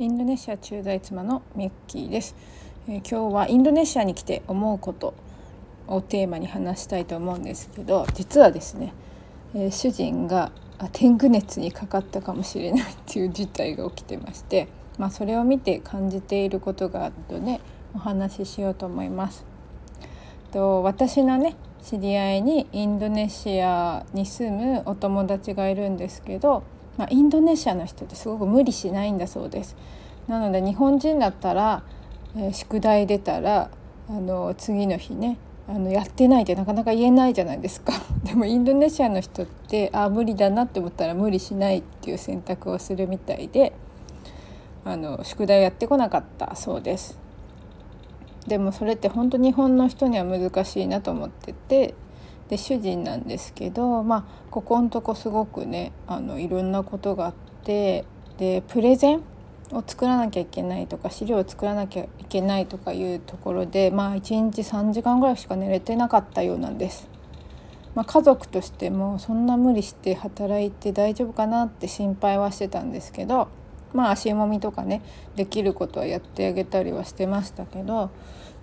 インドネシア駐在妻のミッキーです、えー、今日はインドネシアに来て思うことをテーマに話したいと思うんですけど実はですね、えー、主人が天狗熱にかかったかもしれないっていう事態が起きてまして、まあ、それを見て感じていることがあるとねお話ししようと思います。と私のね知り合いにインドネシアに住むお友達がいるんですけどまあ、インドネシアの人ってすごく無理しないんだそうです。なので日本人だったら、えー、宿題出たらあの次の日ねあのやってないってなかなか言えないじゃないですか でもインドネシアの人ってあ無理だなって思ったら無理しないっていう選択をするみたいであの宿題やってこなかったそうですでもそれって本当日本の人には難しいなと思っててで主人なんですけど、まあ、ここんとこすごくねあのいろんなことがあってでプレゼンを作らなきゃいけないとか資料を作らなきゃいけないとかいうところで、まあ、1日3時間ぐらいしか寝れてなかったようなんです。まあ、家族としてもそんな無理して働いて大丈夫かなって心配はしてたんですけどまあ足もみとかねできることはやってあげたりはしてましたけど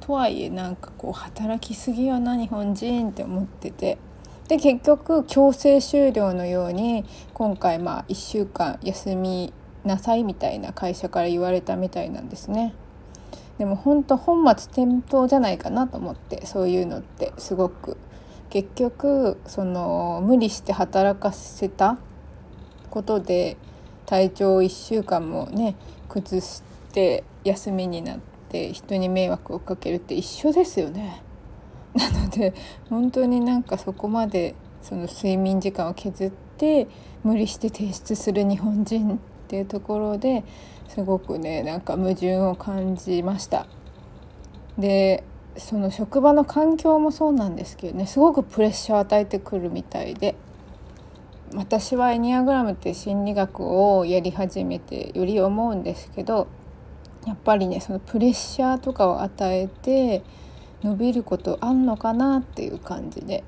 とはいえなんかこう働きすぎよな日本人って思っててで結局強制終了のように今回まあ1週間休みなさいみたいな会社から言われたみたいなんですね。でも本当本末転倒じゃないかなと思ってそういうのってすごく結局その無理して働かせたことで体調1週間もね崩して休みになって人に迷惑をかけるって一緒ですよね。なので本当になんかそこまでその睡眠時間を削って無理して提出する日本人っていうところですごくねなんか矛盾を感じました。でその職場の環境もそうなんですけどねすごくプレッシャーを与えてくるみたいで私はエニアグラムって心理学をやり始めてより思うんですけどやっぱりねそのプレッシャーとかを与えて伸びることあんのかなっていう感じで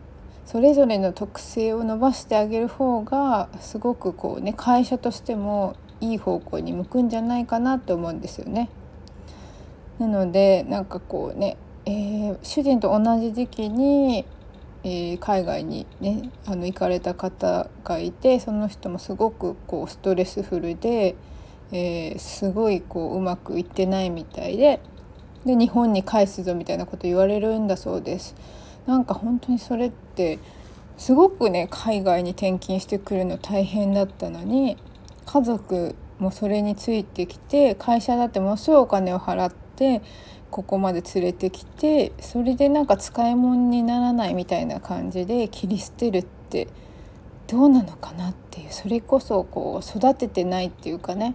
それぞれの特性を伸ばしてあげる方がすごくこうね会社としてもいい方向に向くんじゃないかなと思うんですよね。なのでなんかこうね、えー、主人と同じ時期にえー、海外にねあの行かれた方がいてその人もすごくこうストレスフルで、えー、すごいこううまくいってないみたいでで日本に返すぞみたいなこと言われるんだそうです。なんか本当にそれってすごくね海外に転勤してくるの大変だったのに家族もそれについてきて会社だってものすごいお金を払ってここまで連れてきてそれでなんか使い物にならないみたいな感じで切り捨てるってどうなのかなっていうそれこそこう育ててないっていうかね。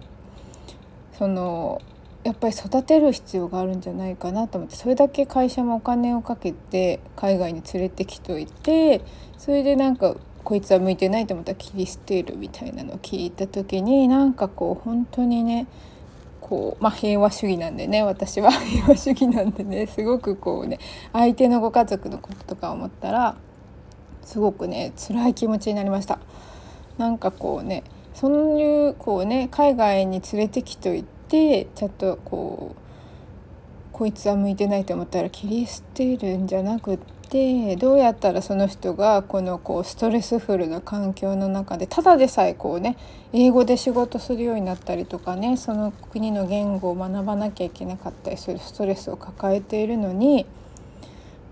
そのやっぱり育てる必要があるんじゃないかなと思ってそれだけ会社もお金をかけて海外に連れてきといてそれでなんかこいつは向いてないと思ったら切り捨てるみたいなのを聞いた時になんかこう本当にねこう、まあ、平和主義なんでね私は 平和主義なんでねすごくこうね相手のご家族のこととか思ったらすごくね辛い気持ちになりました。なんかこうねそういうこうね海外に連れてきといてちょっとこうこいつは向いてないと思ったら切り捨てるんじゃなくってでどうやったらその人がこのこうストレスフルな環境の中でただでさえこうね英語で仕事するようになったりとかねその国の言語を学ばなきゃいけなかったりするストレスを抱えているのに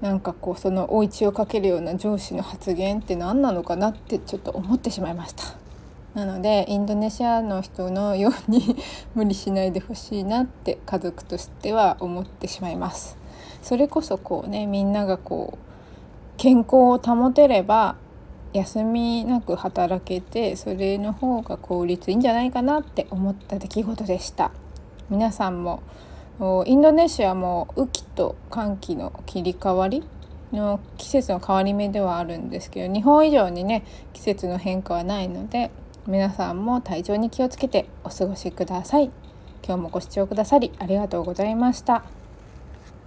なんかこうその追い打をかけるような上司の発言って何なのかなってちょっと思ってしまいました。なのでインドネシアの人のように 無理しないでほしいなって家族としては思ってしまいます。それこそこうねみんながこう健康を保てれば休みなく働けてそれの方が効率いいんじゃないかなって思った出来事でした。皆さんもインドネシアも雨季と寒気の切り替わりの季節の変わり目ではあるんですけど日本以上にね季節の変化はないので皆さんも体調に気をつけてお過ごしください。今日もご視聴くださりありがとうございました。